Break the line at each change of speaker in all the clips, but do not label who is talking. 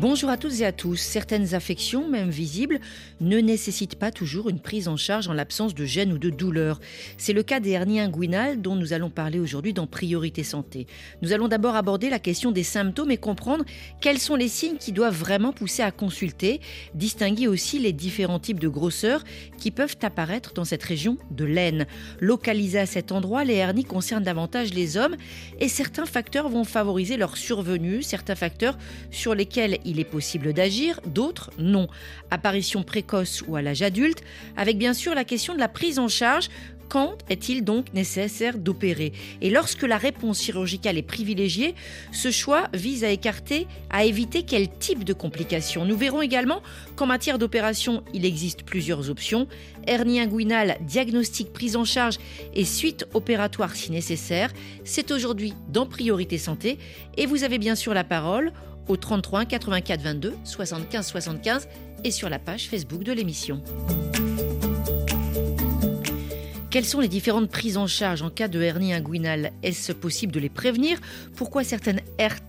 Bonjour à toutes et à tous. Certaines affections, même visibles, ne nécessitent pas toujours une prise en charge en l'absence de gêne ou de douleur. C'est le cas des hernies inguinales dont nous allons parler aujourd'hui dans Priorité Santé. Nous allons d'abord aborder la question des symptômes et comprendre quels sont les signes qui doivent vraiment pousser à consulter, distinguer aussi les différents types de grosseurs qui peuvent apparaître dans cette région de l'aine. Localisées à cet endroit, les hernies concernent davantage les hommes et certains facteurs vont favoriser leur survenue, certains facteurs sur lesquels il est possible d'agir, d'autres non. Apparition précoce ou à l'âge adulte, avec bien sûr la question de la prise en charge quand est-il donc nécessaire d'opérer? Et lorsque la réponse chirurgicale est privilégiée, ce choix vise à écarter, à éviter quel type de complications. Nous verrons également qu'en matière d'opération, il existe plusieurs options. Hernie inguinale, diagnostic, prise en charge et suite opératoire si nécessaire. C'est aujourd'hui dans Priorité Santé et vous avez bien sûr la parole au 33 84 22 75 75 et sur la page Facebook de l'émission. Quelles sont les différentes prises en charge en cas de hernie inguinale? Est-ce possible de les prévenir? Pourquoi certaines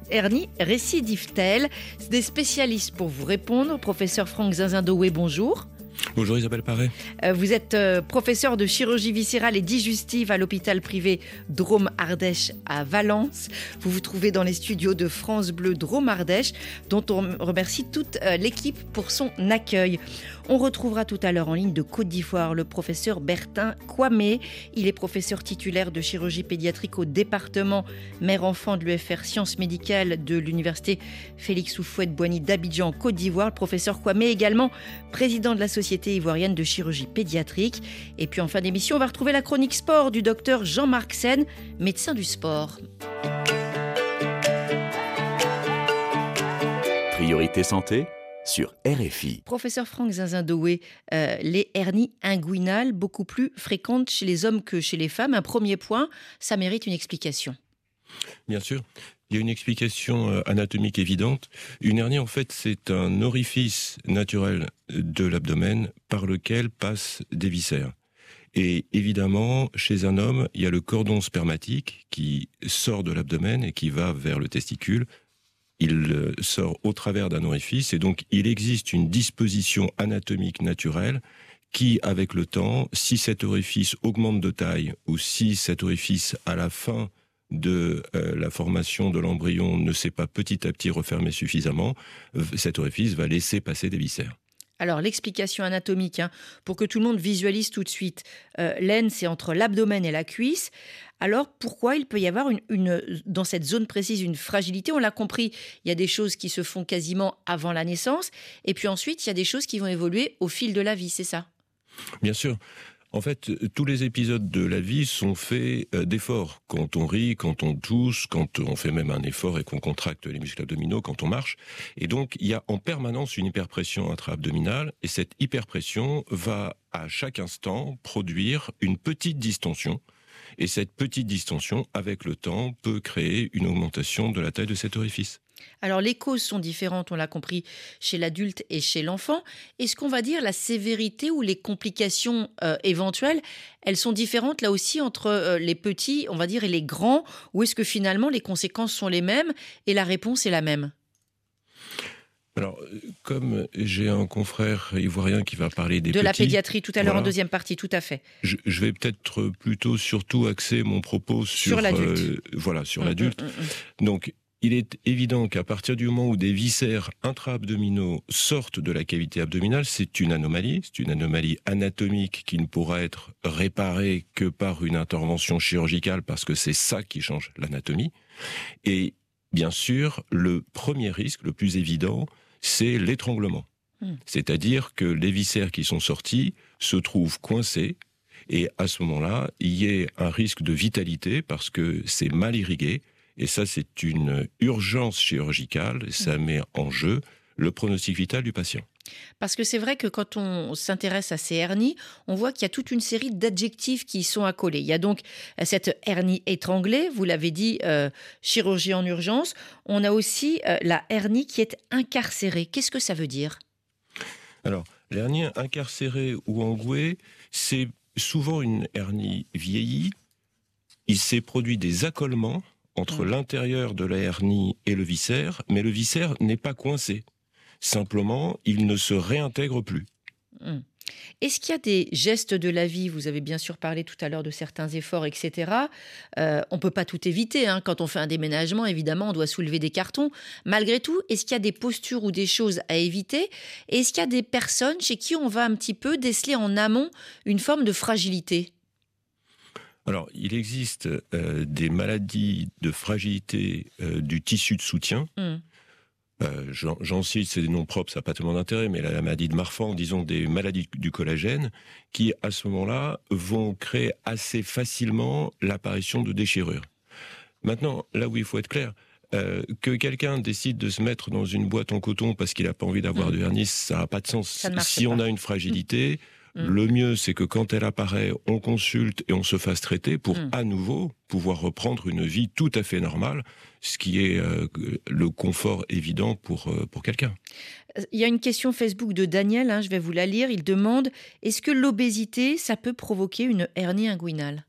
hernies récidivent-elles? Des spécialistes pour vous répondre. Professeur Franck Zinzindoué, bonjour.
Bonjour Isabelle Paré.
Euh, vous êtes euh, professeur de chirurgie viscérale et digestive à l'hôpital privé Drôme Ardèche à Valence. Vous vous trouvez dans les studios de France Bleu Drôme Ardèche, dont on remercie toute euh, l'équipe pour son accueil. On retrouvera tout à l'heure en ligne de Côte d'Ivoire le professeur Bertin Kwame. Il est professeur titulaire de chirurgie pédiatrique au département mère-enfant de l'UFR Sciences médicales de l'université Félix Houphouët-Boigny d'Abidjan, Côte d'Ivoire. Le professeur Kwame également président de la ivoirienne de chirurgie pédiatrique. Et puis en fin d'émission, on va retrouver la chronique sport du docteur Jean-Marc Sen, médecin du sport.
Priorité santé sur RFI.
Professeur Franck Zinzindoué, euh, les hernies inguinales beaucoup plus fréquentes chez les hommes que chez les femmes. Un premier point, ça mérite une explication.
Bien sûr. Il y a une explication euh, anatomique évidente. Une hernie, en fait, c'est un orifice naturel de l'abdomen par lequel passent des viscères. Et évidemment, chez un homme, il y a le cordon spermatique qui sort de l'abdomen et qui va vers le testicule, il euh, sort au travers d'un orifice et donc il existe une disposition anatomique naturelle qui, avec le temps, si cet orifice augmente de taille ou si cet orifice, à la fin de euh, la formation de l'embryon, ne s'est pas petit à petit refermé suffisamment, cet orifice va laisser passer des viscères.
Alors l'explication anatomique, hein, pour que tout le monde visualise tout de suite, euh, l'aine c'est entre l'abdomen et la cuisse. Alors pourquoi il peut y avoir une, dans cette zone précise une fragilité? On l'a compris, il y a des choses qui se font quasiment avant la naissance, et puis ensuite il y a des choses qui vont évoluer au fil de la vie, c'est ça?
Bien sûr. En fait, tous les épisodes de la vie sont faits euh, d'efforts. Quand on rit, quand on tousse, quand on fait même un effort et qu'on contracte les muscles abdominaux, quand on marche. Et donc, il y a en permanence une hyperpression intra-abdominale. Et cette hyperpression va à chaque instant produire une petite distension. Et cette petite distension, avec le temps, peut créer une augmentation de la taille de cet orifice.
Alors les causes sont différentes, on l'a compris, chez l'adulte et chez l'enfant. Est-ce qu'on va dire la sévérité ou les complications euh, éventuelles, elles sont différentes là aussi entre euh, les petits, on va dire, et les grands Ou est-ce que finalement les conséquences sont les mêmes et la réponse est la même?
Alors, comme j'ai un confrère ivoirien qui va parler des
de la pédiatrie tout à l'heure en deuxième partie, tout à fait.
Je, vais peut-être plutôt surtout axer mon propos sur,
sur l'adulte. Euh,
voilà, sur mm, l'adulte. Mm, mm, Donc, il est évident qu'à partir du moment où des viscères intra-abdominaux sortent de la cavité abdominale, c'est une anomalie, c'est une anomalie anatomique qui ne pourra être réparée que par une intervention chirurgicale parce que c'est ça qui change l'anatomie. Et bien sûr, le premier risque, le plus évident, c'est l'étranglement. Hmm. C'est-à-dire que les viscères qui sont sortis se trouvent coincés et à ce moment-là, il y ait un risque de vitalité parce que c'est mal irrigué, et ça, c'est une urgence chirurgicale. Ça mm. met en jeu le pronostic vital du patient.
Parce que c'est vrai que quand on s'intéresse à ces hernies, on voit qu'il y a toute une série d'adjectifs qui y sont accolés. Il y a donc cette hernie étranglée, vous l'avez dit, euh, chirurgie en urgence. On a aussi euh, la hernie qui est incarcérée. Qu'est-ce que ça veut dire?
Alors, l'hernie incarcérée ou engouée, c'est souvent une hernie vieillie. Il s'est produit des accolements entre
Mm.
l'intérieur de la hernie et le viscère, mais le viscère n'est pas coincé. Simplement, il ne se réintègre plus.
Hmm. Est-ce qu'il y a des gestes de la vie Vous avez bien sûr parlé tout à l'heure de certains efforts, etc. Euh, on ne peut pas tout éviter. hein. Quand on fait un déménagement, évidemment, on doit soulever des cartons. Malgré tout, est-ce qu'il y a des postures ou des choses à éviter? Est-ce qu'il y a des personnes chez qui on va un petit peu déceler en amont une forme de fragilité?
Alors, il existe euh, des maladies de fragilité euh, du tissu de soutien.
Hmm.
Euh, J'en cite, c'est des noms propres, ça n'a pas tellement d'intérêt, mais la, la maladie de Marfan, disons des maladies du collagène, qui à ce moment-là vont créer assez facilement l'apparition de déchirures. Maintenant, là où il faut être clair, euh, que quelqu'un décide de se mettre dans une boîte en coton parce qu'il n'a pas envie d'avoir
Mm.
de vernis, ça n'a pas de sens. Si
pas.
on a une fragilité,
Mm.
le mieux c'est que quand elle apparaît, on consulte et on se fasse traiter pour
Mm.
à nouveau pouvoir reprendre une vie tout à fait normale, ce qui est euh, le confort évident pour, euh, pour quelqu'un.
Il y a une question Facebook de Daniel, hein, je vais vous la lire. Il demande est-ce que l'obésité, ça peut provoquer une hernie inguinale?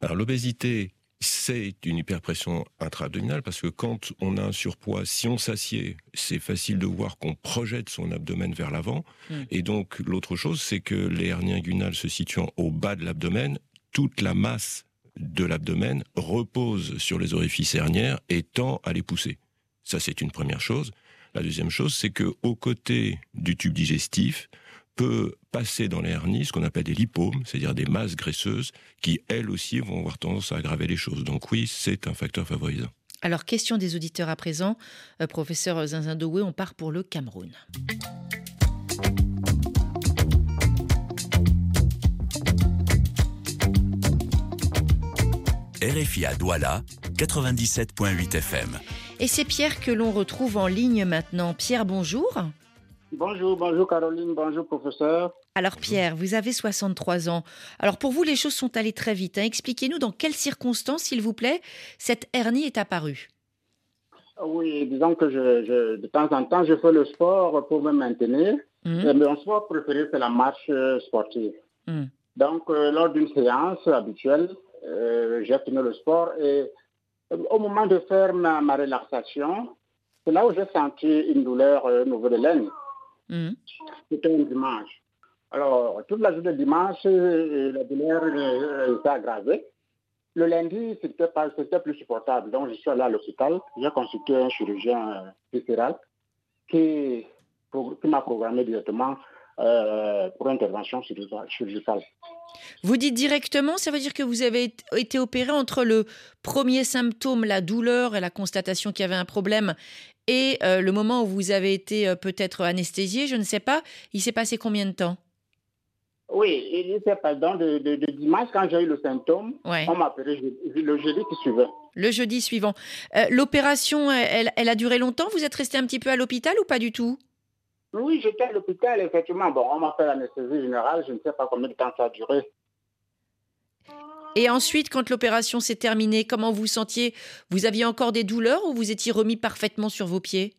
Alors l'obésité, c'est une hyperpression intra-abdominale parce que quand on a un surpoids, si on s'assied, c'est facile de voir qu'on projette son abdomen vers l'avant.
Mm.
Et donc l'autre chose, c'est que les hernies inguinales se situant au bas de l'abdomen, toute la masse de l'abdomen repose sur les orifices hernières et tend à les pousser. Ça, c'est une première chose. La deuxième chose, c'est que aux côtés du tube digestif peut passer dans les hernies ce qu'on appelle des lipomes, c'est-à-dire des masses graisseuses qui, elles aussi, vont avoir tendance à aggraver les choses. Donc oui, c'est un facteur favorisant.
Alors, question des auditeurs à présent. Euh, professeur Zinzin Doué, on part pour le Cameroun.
RFI à Douala, 97.8 FM.
Et c'est Pierre que l'on retrouve en ligne maintenant. Pierre, bonjour.
Bonjour, bonjour Caroline, bonjour professeur.
Alors Pierre, vous avez 63 ans. Alors pour vous, les choses sont allées très vite. hein. Expliquez-nous dans quelles circonstances, s'il vous plaît, cette hernie est apparue.
Oui, disons que je, je- de temps en temps, je fais le sport pour me maintenir.
Mhm.
Et mon sport préféré, c'est la marche euh, sportive.
Mhm.
Donc, euh, lors d'une séance habituelle, euh, j'ai fini le sport et euh, au moment de faire ma, ma relaxation, c'est là où j'ai senti une douleur euh, au niveau de l'aine. C'était un dimanche. Alors, toute la journée dimanche, euh, la douleur euh, s'est aggravée. Le lundi, c'était plus supportable. Donc, je suis allé à l'hôpital. J'ai consulté un chirurgien euh, viscéral qui, m'a programmé directement euh, pour intervention chirurgicale.
Vous dites directement, ça veut dire que vous avez été opéré entre le premier symptôme, la douleur et la constatation qu'il y avait un problème, et euh, le moment où vous avez été euh, peut-être anesthésié, je ne sais pas. Il s'est passé combien de temps?
Oui, il était pardon de, de, de dimanche quand j'ai eu le symptôme.
Ouais.
On m'a appelé le jeudi qui suivait.
Le jeudi suivant. Euh, L'opération, elle, elle a duré longtemps? Vous êtes resté un petit peu à l'hôpital ou pas du tout?
Oui, j'étais à l'hôpital, effectivement. Bon, on m'a fait l'anesthésie générale. Je ne sais pas combien de temps ça a duré.
Et ensuite, quand l'opération s'est terminée, comment vous sentiez? Vous aviez encore des douleurs ou vous étiez remis parfaitement sur vos pieds?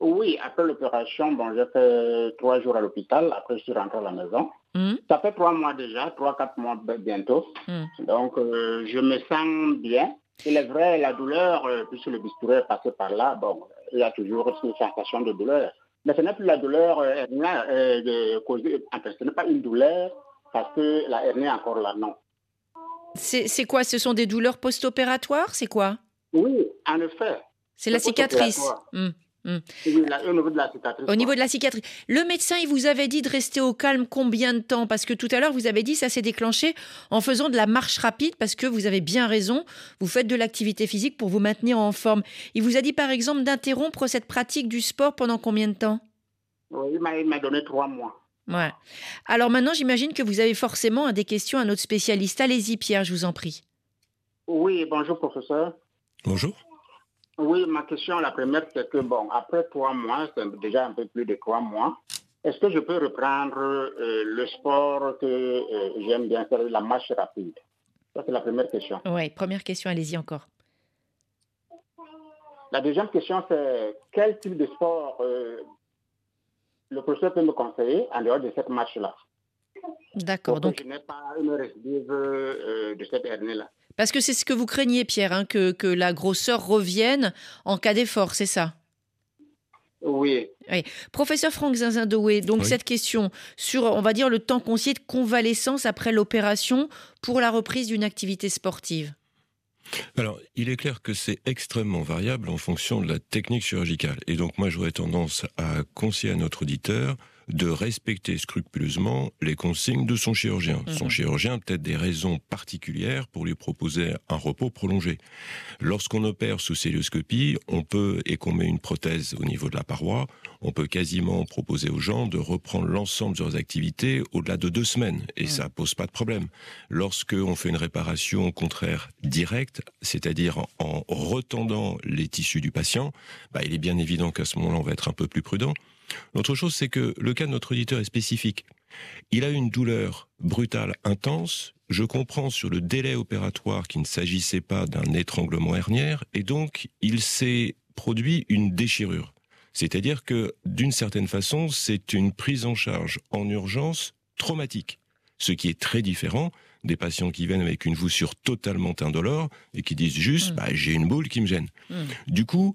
Oui, après l'opération, bon, j'ai fait trois jours à l'hôpital. Après, je suis rentré à la maison.
Hum,
Ça fait trois mois déjà, trois, quatre mois bientôt.
hum.
Donc, euh, je me sens bien. Il est vrai, la douleur, euh, puisque le bistouri est passé par là, bon, il y a toujours une sensation de douleur. Mais ce n'est plus la douleur euh, euh, de causée, en fait, ce n'est pas une douleur parce que la hernie est encore là, non.
C'est quoi? Ce sont des douleurs post-opératoires? C'est quoi?
Oui, en effet.
C'est la cicatrice. Hum.
Oui, là, au niveau de la cicatrice.
Au niveau de la cicatrice. Le médecin, il vous avait dit de rester au calme combien de temps? Parce que tout à l'heure, vous avez dit ça s'est déclenché en faisant de la marche rapide, parce que vous avez bien raison, vous faites de l'activité physique pour vous maintenir en forme. Il vous a dit par exemple d'interrompre cette pratique du sport pendant combien de temps?
Oui, il m'a donné trois mois.
Ouais. Alors maintenant, j'imagine que vous avez forcément des questions à notre spécialiste. Allez-y, Pierre, je vous en prie.
Oui, bonjour professeur.
Bonjour.
Oui, ma question, la première, c'est que, bon, après trois mois, c'est déjà un peu plus de trois mois, est-ce que je peux reprendre euh, le sport que euh, j'aime bien faire, la marche rapide? Ça, c'est la première question.
Oui, première question, allez-y encore.
La deuxième question, c'est quel type de sport euh, le professeur peut me conseiller en dehors de cette marche-là
D'accord.
Donc, je n'ai pas une récidive de cette hernie-là.
Parce que c'est ce que vous craignez, Pierre, hein, que, que la grosseur revienne en cas d'effort, c'est ça?
Oui.
oui. Professeur Franck Zinzindoué, donc cette question sur, on va dire, le temps conseillé de convalescence après l'opération pour la reprise d'une activité sportive.
Alors, il est clair que c'est extrêmement variable en fonction de la technique chirurgicale. Et donc, moi, j'aurais tendance à conseiller à notre auditeur de respecter scrupuleusement les consignes de son chirurgien. Son mhm. chirurgien a peut-être des raisons particulières pour lui proposer un repos prolongé. Lorsqu'on opère sous célioscopie, on peut, et qu'on met une prothèse au niveau de la paroi, on peut quasiment proposer aux gens de reprendre l'ensemble de leurs activités au-delà de deux semaines, et mhm. ça pose pas de problème. Lorsqu'on fait une réparation contraire directe, c'est-à-dire en, retendant les tissus du patient, bah, il est bien évident qu'à ce moment-là, on va être un peu plus prudent. L'autre chose, c'est que le cas de notre auditeur est spécifique. Il a une douleur brutale, intense. Je comprends sur le délai opératoire qu'il ne s'agissait pas d'un étranglement hernière, et donc il s'est produit une déchirure. C'est-à-dire que, d'une certaine façon, c'est une prise en charge en urgence traumatique, ce qui est très différent des patients qui viennent avec une voussure totalement indolore et qui disent juste mmh. bah, j'ai une boule qui me gêne. Mmh. Du coup,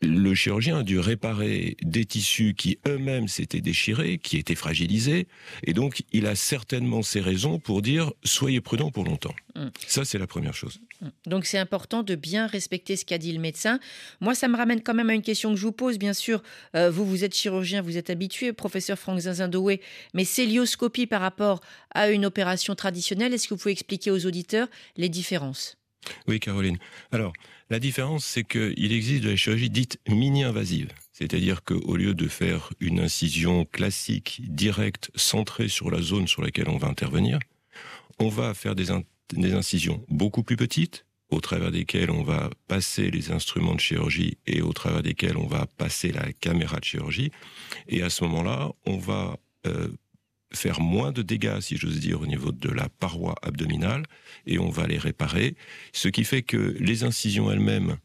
le chirurgien a dû réparer des tissus qui eux-mêmes s'étaient déchirés, qui étaient fragilisés, et donc il a certainement ses raisons pour dire soyez prudent pour longtemps. Mm. Ça, c'est la première chose.
Mm. Donc c'est important de bien respecter ce qu'a dit le médecin. Moi, ça me ramène quand même à une question que je vous pose, bien sûr. Euh, vous, vous êtes chirurgien, vous êtes habitué, professeur Franck Zinzindoué, mais célioscopie par rapport à une opération traditionnelle, est-ce que vous pouvez expliquer aux auditeurs les différences?
Oui, Caroline. Alors, la différence, c'est qu'il existe de la chirurgie dite mini-invasive. C'est-à-dire qu'au lieu de faire une incision classique, directe, centrée sur la zone sur laquelle on va intervenir, on va faire des, incisions beaucoup plus petites, au travers desquelles on va passer les instruments de chirurgie et au travers desquels on va passer la caméra de chirurgie. Et à ce moment-là, on va euh, faire moins de dégâts, si j'ose dire, au niveau de la paroi abdominale, et on va les réparer, ce qui fait que les incisions elles-mêmes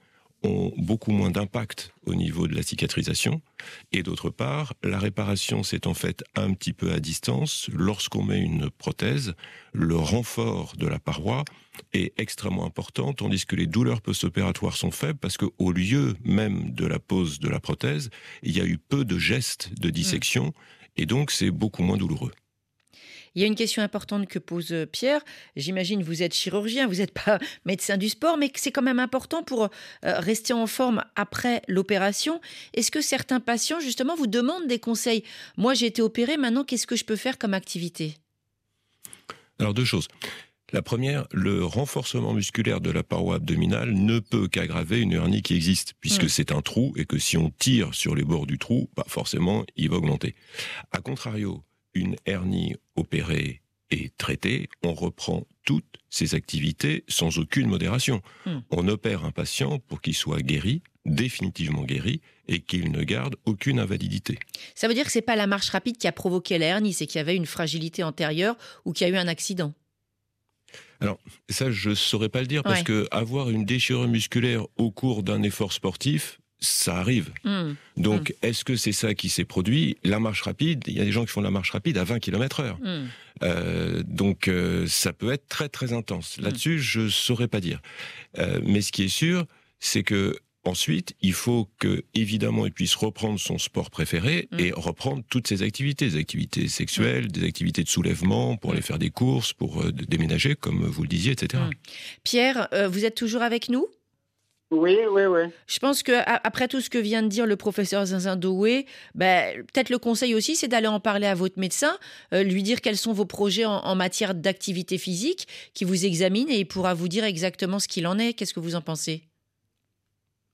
ont beaucoup moins d'impact au niveau de la cicatrisation. Et d'autre part, la réparation, c'est en fait un petit peu à distance. Lorsqu'on met une prothèse, le renfort de la paroi est extrêmement important, tandis que les douleurs post-opératoires sont faibles parce qu'au lieu même de la pose de la prothèse, il y a eu peu de gestes de dissection et donc c'est beaucoup moins douloureux.
Il y a une question importante que pose euh, Pierre. J'imagine vous êtes chirurgien, vous n'êtes pas médecin du sport, mais c'est quand même important pour euh, rester en forme après l'opération. Est-ce que certains patients, justement, vous demandent des conseils? Moi, j'ai été opéré, maintenant, qu'est-ce que je peux faire comme activité?
Alors, deux choses. La première, le renforcement musculaire de la paroi abdominale ne peut qu'aggraver une hernie qui existe, puisque hmm. c'est un trou et que si on tire sur les bords du trou, bah forcément, il va augmenter. A contrario, une hernie opérée et traitée, on reprend toutes ses activités sans aucune modération. Hmm. On opère un patient pour qu'il soit guéri, définitivement guéri, et qu'il ne garde aucune invalidité.
Ça veut dire que c'est pas la marche rapide qui a provoqué la hernie, c'est qu'il y avait une fragilité antérieure ou qu'il y a eu un accident.
Alors, ça, je ne saurais pas le dire, parce que avoir une déchirure musculaire au cours d'un effort sportif, ça arrive. Hmm. Donc, hmm. est-ce que c'est ça qui s'est produit? La marche rapide, il y a des gens qui font la marche rapide à 20 km heure. Hmm. Euh, donc, euh, ça peut être très, très intense. Là-dessus, je ne saurais pas dire. Euh, mais ce qui est sûr, c'est que Ensuite, il faut que, évidemment, il puisse reprendre son sport préféré mm. et reprendre toutes ses activités, des activités sexuelles, des activités de soulèvement, pour aller faire des courses, pour euh, déménager, comme vous le disiez, etc. Mm.
Pierre, euh, vous êtes toujours avec nous?
Oui, oui, oui.
Je pense que après tout ce que vient de dire le professeur Zinzindoué, ben, peut-être le conseil aussi, c'est d'aller en parler à votre médecin, euh, lui dire quels sont vos projets en, en matière d'activité physique, qui vous examine et il pourra vous dire exactement ce qu'il en est. Qu'est-ce que vous en pensez?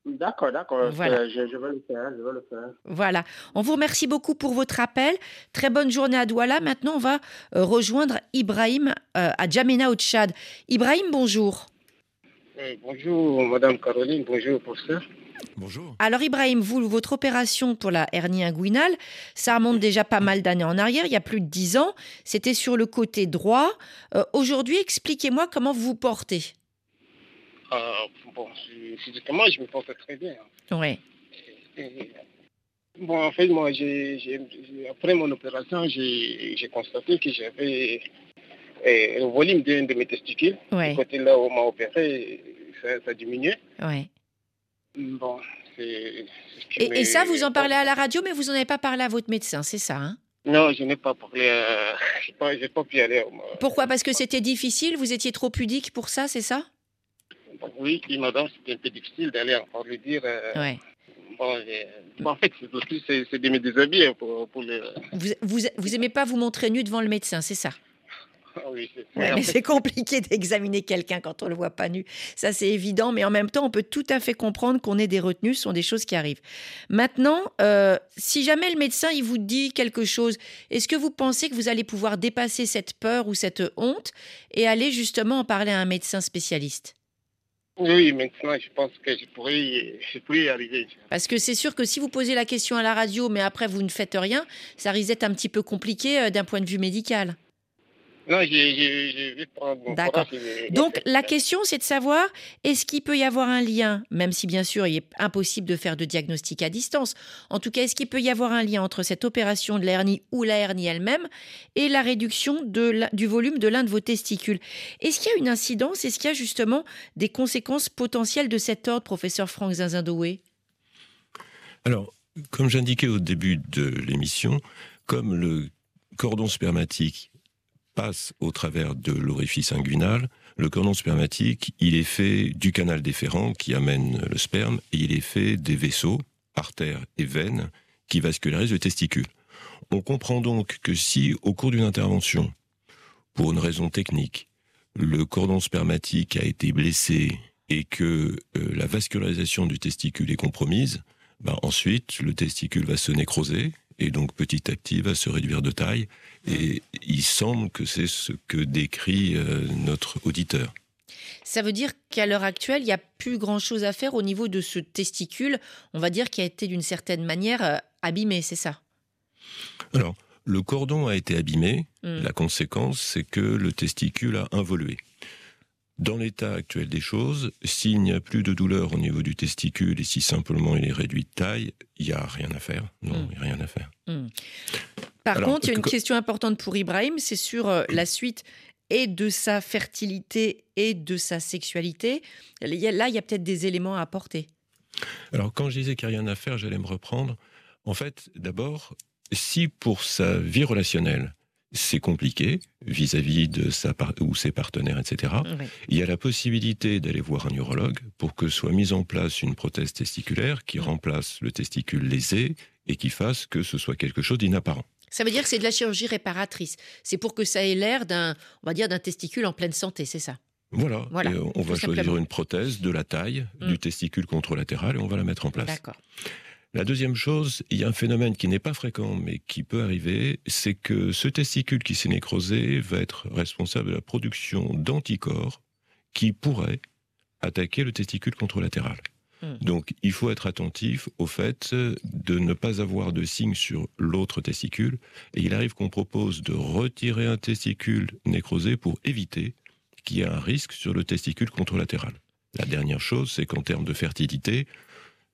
D'accord, d'accord. Voilà. Je, vais le faire, je vais le faire.
Voilà. On vous remercie beaucoup pour votre appel. Très bonne journée à Douala. Maintenant, on va euh, rejoindre Ibrahim euh, à Djamena au Tchad. Ibrahim, bonjour.
Euh, bonjour Madame Caroline, bonjour professeur.
Bonjour.
Alors Ibrahim, vous, votre opération pour la hernie inguinale, ça remonte déjà pas mal d'années en arrière, il y a plus de 10 ans. C'était sur le côté droit. Euh, Aujourd'hui, expliquez-moi comment vous vous portez.
Euh, bon, je- physiquement, je me porte très bien.
Ouais.
Et, bon, en fait, moi, j'ai- après mon opération, j'ai, constaté que j'avais le volume d'un de mes testicules. Du côté là où on m'a opéré, ça, ça diminuait.
Ouais.
Bon,
Et, ça, vous en parlez à la radio, mais vous n'en avez pas parlé à votre médecin, c'est ça hein?
Non, je n'ai pas parlé. Je n'ai pas, j'ai pas pu aller.
Pourquoi? Parce que c'était difficile, vous étiez trop pudique pour ça, c'est ça?
Oui, madame, c'était un peu difficile d'aller encore lui dire. euh,
Ouais.
Bon, en fait, c'est aussi c'est, de me déshabiller pour, pour le.
Vous, vous, vous aimez pas vous montrer nu devant le médecin, c'est ça?
Ah oui, c'est,
Ouais, mais c'est compliqué d'examiner quelqu'un quand on le voit pas nu. Ça, c'est évident, mais en même temps, on peut tout à fait comprendre qu'on ait des retenues, ce sont des choses qui arrivent. Maintenant, euh, si jamais le médecin il vous dit quelque chose, est-ce que vous pensez que vous allez pouvoir dépasser cette peur ou cette honte et aller justement en parler à un médecin spécialiste?
Oui, maintenant, je pense que je pourrais, y- je arriver.
Parce que c'est sûr que si vous posez la question à la radio, mais après vous ne faites rien, ça risque d'être un petit peu compliqué euh, d'un point de vue médical.
Non, j'ai, prendre mon
D'accord. Donc la question, c'est de savoir, est-ce qu'il peut y avoir un lien, même si bien sûr il est impossible de faire de diagnostic à distance, en tout cas, est-ce qu'il peut y avoir un lien entre cette opération de la hernie ou la hernie elle-même et la réduction de la- du volume de l'un de vos testicules? Est-ce qu'il y a une incidence? Est-ce qu'il y a justement des conséquences potentielles de cet ordre, professeur Franck Zinzindoué?
Alors, comme j'indiquais au début de l'émission, comme le cordon spermatique au travers de l'orifice inguinal, le cordon spermatique, il est fait du canal déférent qui amène le sperme et il est fait des vaisseaux, artères et veines, qui vascularisent le testicule. On comprend donc que si, au cours d'une intervention, pour une raison technique, le cordon spermatique a été blessé et que euh, la vascularisation du testicule est compromise, ben ensuite, le testicule va se nécroser et donc petit à petit va se réduire de taille. Et il semble que c'est ce que décrit euh, notre auditeur.
Ça veut dire qu'à l'heure actuelle, il n'y a plus grand-chose à faire au niveau de ce testicule, on va dire, qui a été d'une certaine manière euh, abîmé, c'est ça?
Alors, le cordon a été abîmé.
Mm.
La conséquence, c'est que le testicule a involué. Dans l'état actuel des choses, s'il n'y a plus de douleur au niveau du testicule et si simplement il est réduit de taille, il n'y a rien à faire. Non,
Mm.
il n'y a rien à faire.
Par
Alors,
contre, il y a une
que-
question importante pour Ibrahim, c'est sur euh, la suite et de sa fertilité et de sa sexualité. Là, il y a peut-être des éléments à apporter.
Alors, quand je disais qu'il n'y a rien à faire, j'allais me reprendre. En fait, d'abord, si pour sa vie relationnelle, c'est compliqué vis-à-vis de sa ou ses partenaires, etc., il y a la possibilité d'aller voir un urologue pour que soit mise en place une prothèse testiculaire qui remplace le testicule lésé et qui fasse que ce soit quelque chose d'inapparent.
Ça veut dire que c'est de la chirurgie réparatrice. C'est pour que ça ait l'air d'un, on va dire, d'un testicule en pleine santé, c'est ça?
Voilà.
Voilà,
Et on va choisir
simplement.
une prothèse de la taille
Mm.
du testicule contralatéral et on va la mettre en place.
D'accord.
La deuxième chose, il y a un phénomène qui n'est pas fréquent, mais qui peut arriver, c'est que ce testicule qui s'est nécrosé va être responsable de la production d'anticorps qui pourraient attaquer le testicule contralatéral.
Hmm.
Donc, il faut être attentif au fait de ne pas avoir de signe sur l'autre testicule. Et il arrive qu'on propose de retirer un testicule nécrosé pour éviter qu'il y ait un risque sur le testicule contralatéral. La dernière chose, c'est qu'en termes de fertilité,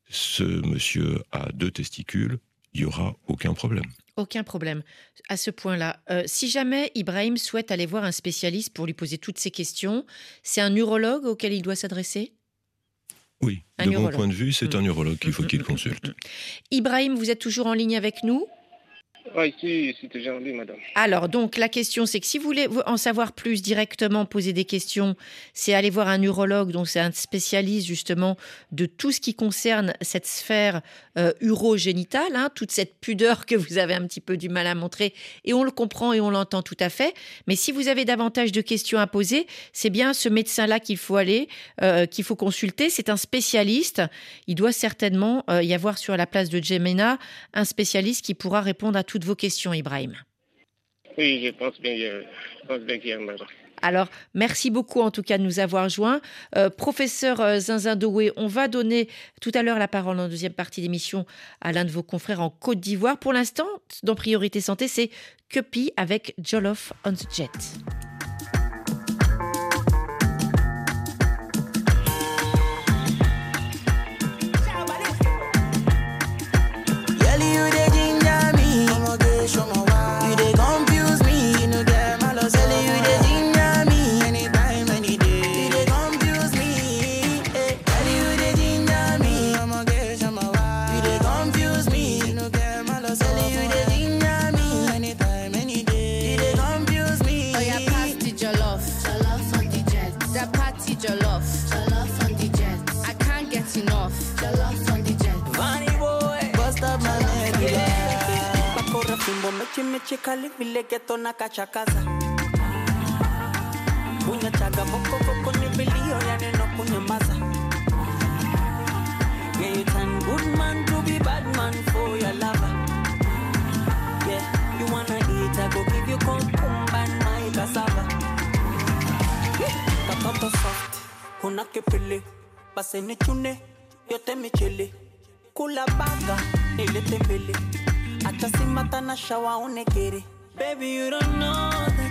ce monsieur a deux testicules, il n'y aura aucun problème.
Aucun problème à ce point-là. Euh, si jamais Ibrahim souhaite aller voir un spécialiste pour lui poser toutes ces questions, c'est un urologue auquel il doit s'adresser?
Oui,
Un
de
urologue.
mon point de vue, c'est
Mm.
un urologue qu'il faut
Mm,
qu'il
mm,
consulte.
Ibrahim, vous êtes toujours en ligne avec nous?
Ligne, madame.
Alors, donc, la question, c'est que si vous voulez en savoir plus directement, poser des questions, c'est aller voir un urologue, donc c'est un spécialiste justement de tout ce qui concerne cette sphère euh, urogénitale, hein, toute cette pudeur que vous avez un petit peu du mal à montrer, et on le comprend et on l'entend tout à fait. Mais si vous avez davantage de questions à poser, c'est bien ce médecin-là qu'il faut aller, euh, qu'il faut consulter. C'est un spécialiste. Il doit certainement euh, y avoir sur la place de Gemena un spécialiste qui pourra répondre à toutes vos questions, Ibrahim.
Oui, je pense bien, je pense bien qu'il y a un madame.
Alors, merci beaucoup en tout cas de nous avoir joints. Euh, professeur euh, Zinzin Doué, on va donner tout à l'heure la parole en deuxième partie d'émission à l'un de vos confrères en Côte d'Ivoire. Pour l'instant, dans Priorité Santé, c'est Cuppy avec Jollof on the Jet.
Kali vile geto na kachakaza Bunya chaga boko boko ni bilio ya neno kunyamaza Yeah, you turn good man to be bad man for your lover. Yeah, you wanna eat, I go give you kumkumba and my cassava. Katoto soft, una kipili Base ni chune, yote michili Kula baga, nilete mbili I just see my tana
shower on the. Baby, you don't know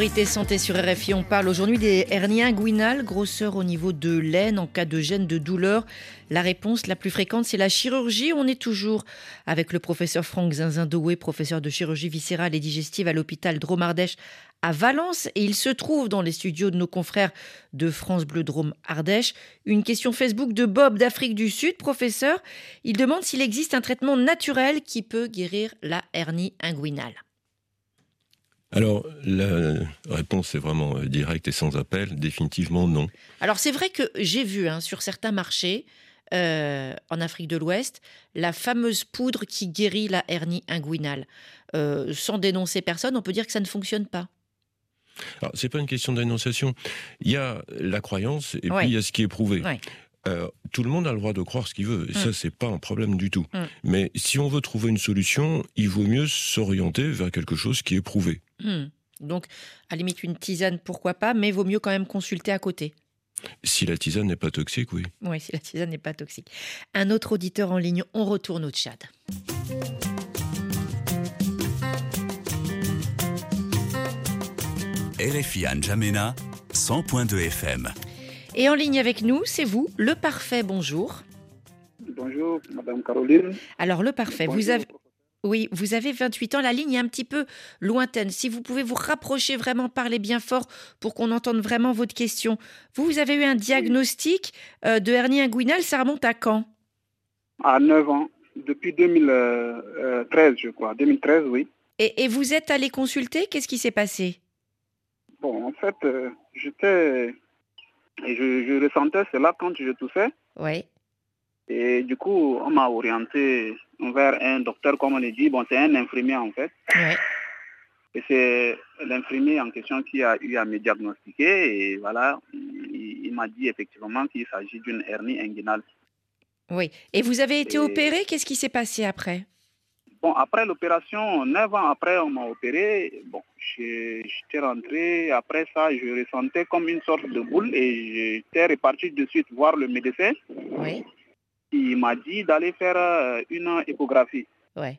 Priorité santé sur RFI, on parle aujourd'hui des hernies inguinales, grosseur au niveau de l'aine en cas de gêne de douleur. La réponse la plus fréquente, c'est la chirurgie. On est toujours avec le professeur Franck Zinzindoué, professeur de chirurgie viscérale et digestive à l'hôpital Drôme-Ardèche à Valence. Et il se trouve dans les studios de nos confrères de France Bleu Drôme Ardèche. Une question Facebook de Bob d'Afrique du Sud, professeur. Il demande s'il existe un traitement naturel qui peut guérir la hernie inguinale.
Alors, la réponse est vraiment euh, directe et sans appel. Définitivement non.
Alors c'est vrai que j'ai vu hein, sur certains marchés euh, en Afrique de l'Ouest la fameuse poudre qui guérit la hernie inguinale. Euh, sans dénoncer personne, on peut dire que ça ne fonctionne pas.
Alors, c'est pas une question d'énonciation. Il y a la croyance et
Ouais.
puis il y a ce qui est prouvé.
Ouais.
Euh, tout le monde a le droit de croire ce qu'il veut. Et
Mm.
ça, c'est pas un problème du tout.
Mm.
Mais si on veut trouver une solution, il vaut mieux s'orienter vers quelque chose qui est prouvé.
Hmm. Donc, à la limite, une tisane, pourquoi pas, mais vaut mieux quand même consulter à côté.
Si la tisane n'est pas toxique, oui.
Oui, si la tisane n'est pas toxique. Un autre auditeur en ligne, on retourne au Tchad.
RFI N'Djamena, 100.2 FM.
Et en ligne avec nous, c'est vous, le parfait, bonjour.
Bonjour, Madame Caroline.
Alors, le parfait, vous avez... Oui, vous avez 28 ans, la ligne est un petit peu lointaine. Si vous pouvez vous rapprocher vraiment, parler bien fort pour qu'on entende vraiment votre question. Vous, vous avez eu un diagnostic euh, de hernie inguinale, ça remonte à quand?
À 9 ans, depuis 2013, je crois. 2013, oui.
et, et vous êtes allé consulter, qu'est-ce qui s'est passé?
Bon, en fait, euh, j'étais. Et Je, je ressentais cela quand je toussais.
Oui,
Et du coup, on m'a orienté vers un docteur, comme on le dit. Bon, c'est un infirmier, en fait.
oui.
Et c'est l'infirmier en question qui a eu à me diagnostiquer. Et voilà, il, il m'a dit effectivement qu'il s'agit d'une hernie inguinale.
Oui. Et vous avez été
Et-
opéré, qu'est-ce qui s'est passé après?
Bon, après l'opération, neuf ans après, on m'a opéré. Bon, j'étais rentré. Après ça, je ressentais comme une sorte de boule et j'étais reparti de suite voir le médecin.
Oui,
Il m'a dit d'aller faire euh, une échographie.
oui.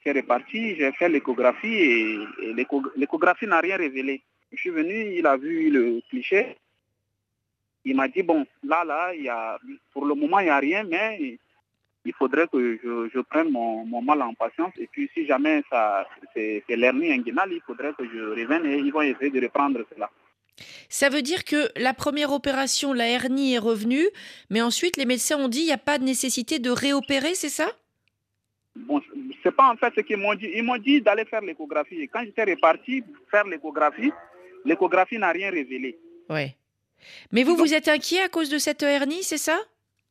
suis reparti, j'ai fait l'échographie et, et l'écho- l'échographie n'a rien révélé. Je suis venu, il a vu le cliché. Il m'a dit, bon, là, là, il y a, pour le moment, il n'y a rien, mais il faudrait que je, je prenne mon, mon mal en patience. Et puis, si jamais ça, c'est, l'hernie inguinale, il faudrait que je revienne et ils vont essayer de reprendre cela.
Ça veut dire que la première opération, la hernie est revenue, mais ensuite les médecins ont dit il n'y a pas de nécessité de réopérer, c'est ça?
Bon, c'est pas en fait ce qu'ils m'ont dit. Ils m'ont dit d'aller faire l'échographie. Et quand j'étais reparti faire l'échographie, l'échographie n'a rien révélé.
Ouais. Mais vous, vous êtes inquiet à cause de cette hernie, c'est ça?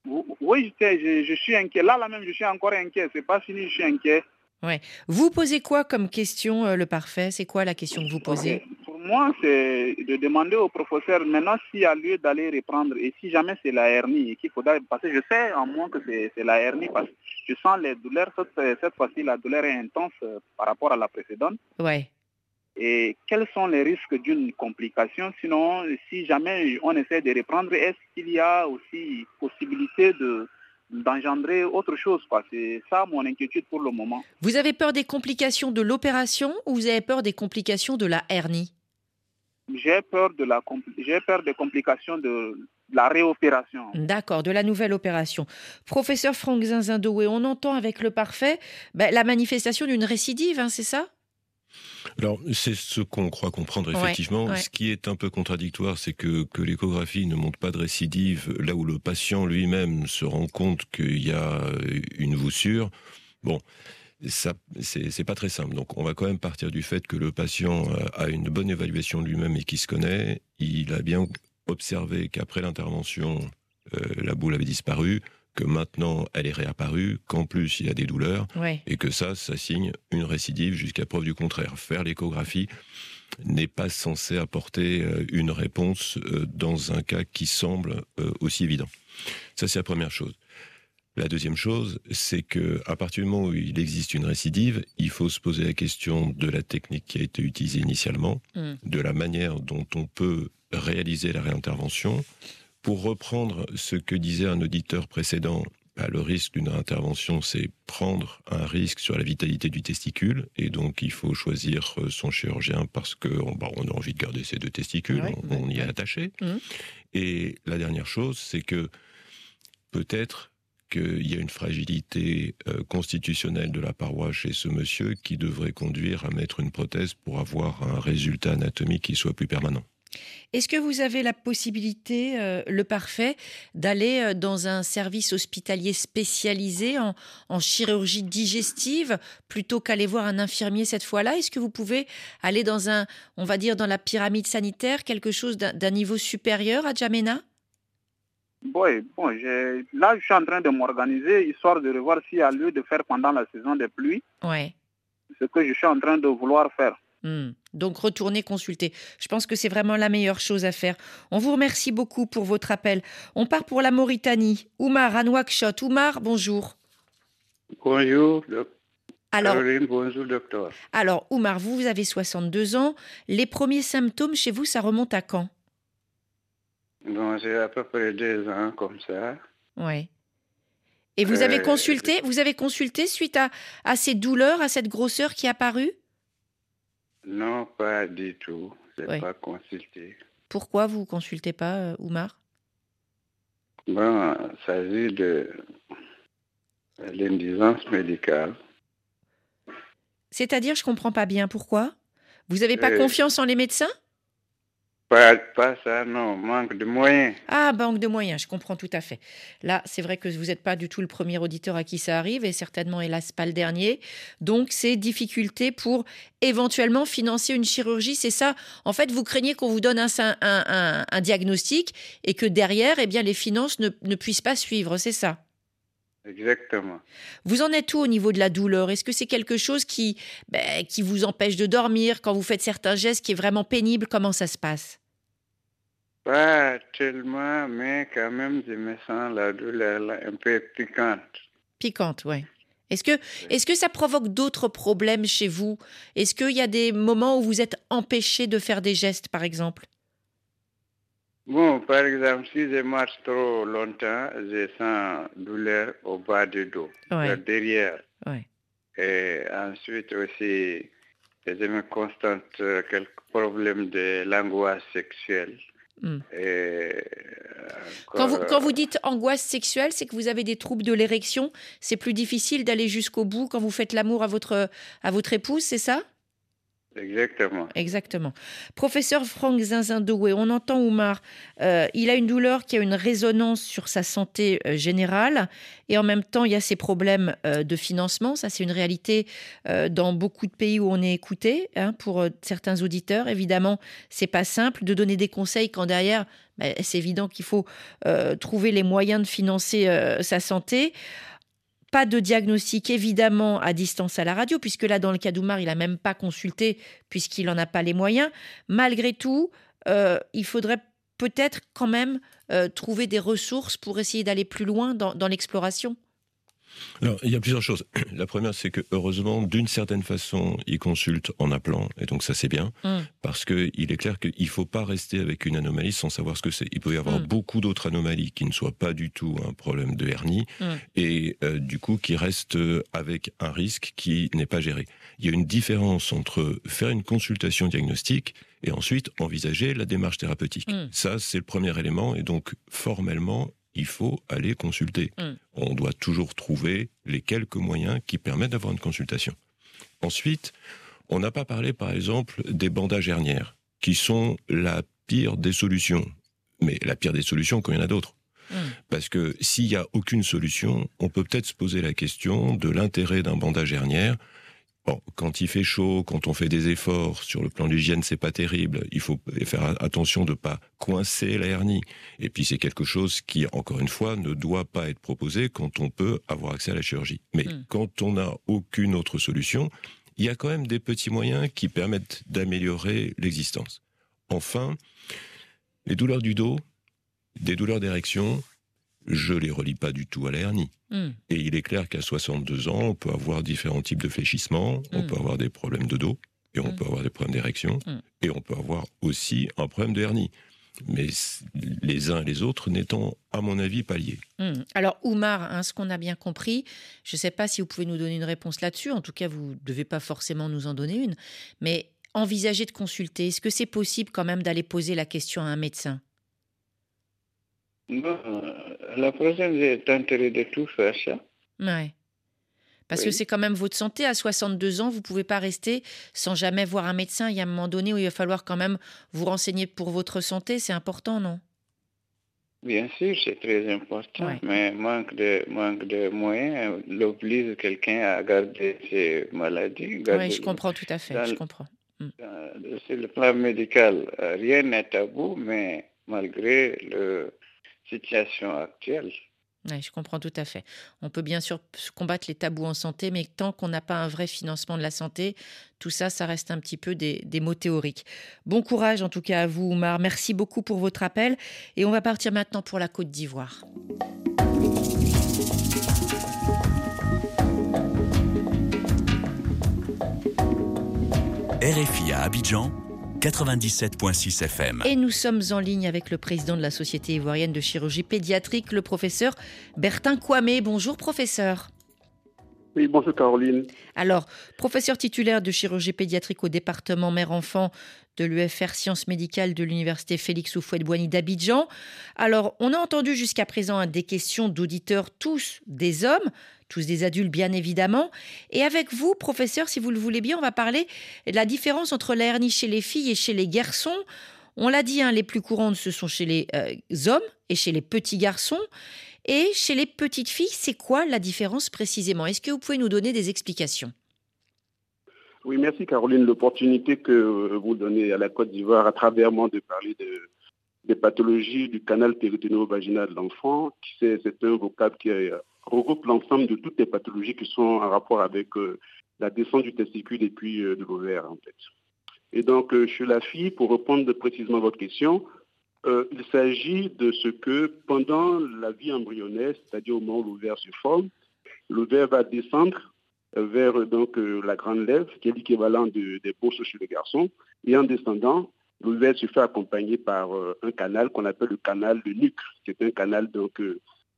Oui, je, je suis inquiet. Là, là même, je suis encore inquiet. C'est pas fini, je suis inquiet.
Vous posez quoi comme question, euh, le parfait? C'est quoi la question que vous posez?
Pour moi, c'est de demander au professeur maintenant s'il y a lieu d'aller reprendre et si jamais c'est la hernie et qu'il faudra que je sais en moi que c'est c'est la hernie parce que je sens les douleurs cette, cette fois-ci la douleur est intense euh, par rapport à la précédente
Ouais.
Et quels sont les risques d'une complication? Sinon si jamais on essaie de reprendre est-ce qu'il y a aussi possibilité de d'engendrer autre chose c'est ça mon inquiétude pour le moment.
Vous avez peur des complications de l'opération ou vous avez peur des complications de la hernie?
J'ai peur de la j'ai peur des complications de la réopération.
D'accord, de la nouvelle opération. Professeur Franck Zinzindoué, on entend avec le parfait ben, la manifestation d'une récidive, hein, c'est ça?
Alors, c'est ce qu'on croit comprendre effectivement.
ouais.
Ce qui est un peu contradictoire, c'est que, que l'échographie ne montre pas de récidive, là où le patient lui-même se rend compte qu'il y a une voussure. Bon, ça, c'est c'est pas très simple. Donc, on va quand même partir du fait que le patient euh, a une bonne évaluation de lui-même et qu'il se connaît. Il a bien observé qu'après l'intervention, euh, la boule avait disparu, que maintenant elle est réapparue, qu'en plus il y a des douleurs
Ouais.
et que ça, ça signe une récidive jusqu'à preuve du contraire. Faire l'échographie n'est pas censé apporter euh, une réponse euh, dans un cas qui semble euh, aussi évident. Ça, c'est la première chose. La deuxième chose, c'est que à partir du moment où il existe une récidive, il faut se poser la question de la technique qui a été utilisée initialement,
Mm.
de la manière dont on peut réaliser la réintervention. Pour reprendre ce que disait un auditeur précédent, bah, le risque d'une réintervention, c'est prendre un risque sur la vitalité du testicule, et donc il faut choisir euh, son chirurgien parce que on, bah, on a envie de garder ces deux testicules,
Ouais,
on, y est attaché.
Mhm.
Et la dernière chose, c'est que peut-être qu'il y a une fragilité euh, constitutionnelle de la paroi chez ce monsieur qui devrait conduire à mettre une prothèse pour avoir un résultat anatomique qui soit plus permanent.
Est-ce que vous avez la possibilité, euh, le parfait, d'aller euh, dans un service hospitalier spécialisé en, en chirurgie digestive plutôt qu'aller voir un infirmier cette fois-là? Est-ce que vous pouvez aller dans un, on va dire, dans la pyramide sanitaire, quelque chose d'un niveau supérieur à Djamena?
Bon, bon là, je suis en train de m'organiser histoire de revoir s'il y a lieu de faire pendant la saison des pluies
Ouais.
ce que je suis en train de vouloir faire.
Hmm. Donc retournez consulter. Je pense que c'est vraiment la meilleure chose à faire. On vous remercie beaucoup pour votre appel. On part pour la Mauritanie. Oumar à Nouakchott. Oumar, bonjour.
Bonjour,
Alors,
Caroline, bonjour, docteur.
alors Oumar, vous, vous avez 62 ans. Les premiers symptômes chez vous, ça remonte à quand?
Donc, j'ai à peu près deux ans comme ça.
Ouais. Et vous avez
Euh,
consulté, vous avez consulté suite à, à ces douleurs, à cette grosseur qui est apparue?
Non, pas du tout. Je n'ai pas consulté.
Pourquoi vous consultez pas, euh, Oumar?
Bon, il s'agit de l'indigence médicale.
C'est-à-dire, je comprends pas bien. Pourquoi? Vous n'avez pas
Euh,
confiance en les médecins?
Pas, pas ça, non, manque de moyens.
Ah, banque de moyens, je comprends tout à fait. Là, c'est vrai que vous n'êtes pas du tout le premier auditeur à qui ça arrive et certainement, hélas, pas le dernier. Donc, c'est difficulté pour éventuellement financer une chirurgie. C'est ça? En fait, vous craignez qu'on vous donne un, un- un- un diagnostic et que derrière, eh bien, les finances ne, ne puissent pas suivre. C'est ça?
Exactement.
Vous en êtes où au niveau de la douleur? Est-ce que c'est quelque chose qui, ben, qui vous empêche de dormir? Quand vous faites certains gestes qui est vraiment pénible Comment ça se passe?
Pas tellement, mais quand même, je me sens la douleur là, un peu piquante.
Piquante, ouais. Est-ce que, ça provoque d'autres problèmes chez vous? Est-ce qu'il y a des moments où vous êtes empêché de faire des gestes, par exemple?
Bon, par exemple, si je marche trop longtemps, je sens douleur au bas du dos,
Ouais.
derrière.
Ouais.
Et ensuite aussi, je me constate quelques problèmes de l'angoisse sexuelle.
Hmm.
Et
Quand vous, quand vous dites angoisse sexuelle, c'est que vous avez des troubles de l'érection. C'est plus difficile d'aller jusqu'au bout quand vous faites l'amour à votre, à votre épouse, c'est ça?
Exactement.
Exactement. Professeur Franck Zinzindoué, on entend Oumar, euh, il a une douleur qui a une résonance sur sa santé euh, générale et en même temps il y a ces problèmes euh, de financement. Ça c'est une réalité dans beaucoup de pays où on est écouté. hein, pour certains auditeurs, évidemment, c'est pas simple de donner des conseils quand derrière, ben, c'est évident qu'il faut trouver les moyens de financer sa santé. Pas de diagnostic évidemment à distance à la radio, puisque là, dans le cas d'Oumar, il n'a même pas consulté, puisqu'il n'en a pas les moyens. Malgré tout, euh, il faudrait peut-être quand même euh, trouver des ressources pour essayer d'aller plus loin dans, dans l'exploration.
Alors, il y a plusieurs choses. La première, c'est que heureusement, d'une certaine façon, il consulte en appelant, et donc ça c'est bien,
Mm.
parce que il est clair qu'il ne faut pas rester avec une anomalie sans savoir ce que c'est. Il peut y avoir
Mm.
beaucoup d'autres anomalies qui ne soient pas du tout un problème de hernie,
Mm.
et euh, du coup qui restent euh, avec un risque qui n'est pas géré. Il y a une différence entre faire une consultation diagnostique et ensuite envisager la démarche thérapeutique. Ça, c'est le premier élément, et donc formellement, il faut aller consulter.
Mm.
On doit toujours trouver les quelques moyens qui permettent d'avoir une consultation. Ensuite, on n'a pas parlé, par exemple, des bandages hernières, qui sont la pire des solutions. Mais la pire des solutions quand il y en a d'autres.
Mm.
Parce que s'il n'y a aucune solution, on peut peut-être se poser la question de l'intérêt d'un bandage hernière. Bon, quand il fait chaud, quand on fait des efforts sur le plan de l'hygiène, c'est pas terrible. Il faut faire attention de pas coincer la hernie. Et puis c'est quelque chose qui, encore une fois, ne doit pas être proposé quand on peut avoir accès à la chirurgie. Mais
Mm.
quand on n'a aucune autre solution, il y a quand même des petits moyens qui permettent d'améliorer l'existence. Enfin, les douleurs du dos, des douleurs d'érection, je les relie pas du tout à la hernie.
Mm.
Et il est clair qu'à 62 ans, on peut avoir différents types de fléchissements, on
Mm.
peut avoir des problèmes de dos, et on
Mm.
peut avoir des problèmes d'érection, et on peut avoir aussi un problème de hernie. Mais les uns et les autres n'étant, à mon avis, pas liés.
Hmm. Alors, Oumar, hein, ce qu'on a bien compris, je ne sais pas si vous pouvez nous donner une réponse là-dessus. En tout cas, vous ne devez pas forcément nous en donner une. Mais envisager de consulter, est-ce que c'est possible quand même d'aller poser la question à un médecin?
Bon, euh, la prochaine, j'ai tenté de tout faire ça.
Ouais. Parce que c'est quand même votre santé. À 62 ans, vous ne pouvez pas rester sans jamais voir un médecin. Il y a un moment donné où il va falloir quand même vous renseigner pour votre santé. C'est important, non?
Bien sûr, c'est très important,
Ouais.
mais manque de, manque de moyens l'oblige quelqu'un à garder ses maladies.
Oui, je comprends tout à fait.
dans
Je
le-
comprends.
dans- Sur le plan médical, euh, rien n'est tabou, mais malgré la situation actuelle,
Oui, je comprends tout à fait. On peut bien sûr combattre les tabous en santé, mais tant qu'on n'a pas un vrai financement de la santé, tout ça, ça reste un petit peu des, des mots théoriques. Bon courage en tout cas à vous, Oumar. Merci beaucoup pour votre appel. Et on va partir maintenant pour la Côte d'Ivoire.
RFI à Abidjan, 97.6 FM.
Et nous sommes en ligne avec le président de la Société ivoirienne de chirurgie pédiatrique, le professeur Bertin Kwame. Bonjour professeur.
Oui, bonjour Caroline.
Alors, professeur titulaire de chirurgie pédiatrique au département mère-enfant de l'UFR Sciences médicales de l'Université Félix Houphouët-Boigny d'Abidjan. Alors, on a entendu jusqu'à présent hein, des questions d'auditeurs, tous des hommes, tous des adultes bien évidemment. Et avec vous, professeur, si vous le voulez bien, on va parler de la différence entre la hernie chez les filles et chez les garçons. On l'a dit, hein, les plus courantes, ce sont chez les euh, hommes et chez les petits garçons. Et chez les petites filles, c'est quoi la différence précisément? Est-ce que vous pouvez nous donner des explications?
Oui, merci Caroline, l'opportunité que euh, vous donnez à la Côte d'Ivoire à travers moi de parler de, des pathologies du canal péritonéo-vaginal de l'enfant. C'est un vocable qui euh, regroupe l'ensemble de toutes les pathologies qui sont en rapport avec euh, la descente du testicule et puis euh, de l'ovaire en fait. Et donc, euh, chez la fille, pour répondre précisément à votre question, il s'agit de ce que pendant la vie embryonnaire, c'est-à-dire au moment où l'ovaire se forme, l'ovaire va descendre vers donc la grande lèvre, qui est l'équivalent de- des bourses chez le garçon, et en descendant, l'ovaire se fait accompagner par un canal qu'on appelle le canal de nuque. C'est un canal donc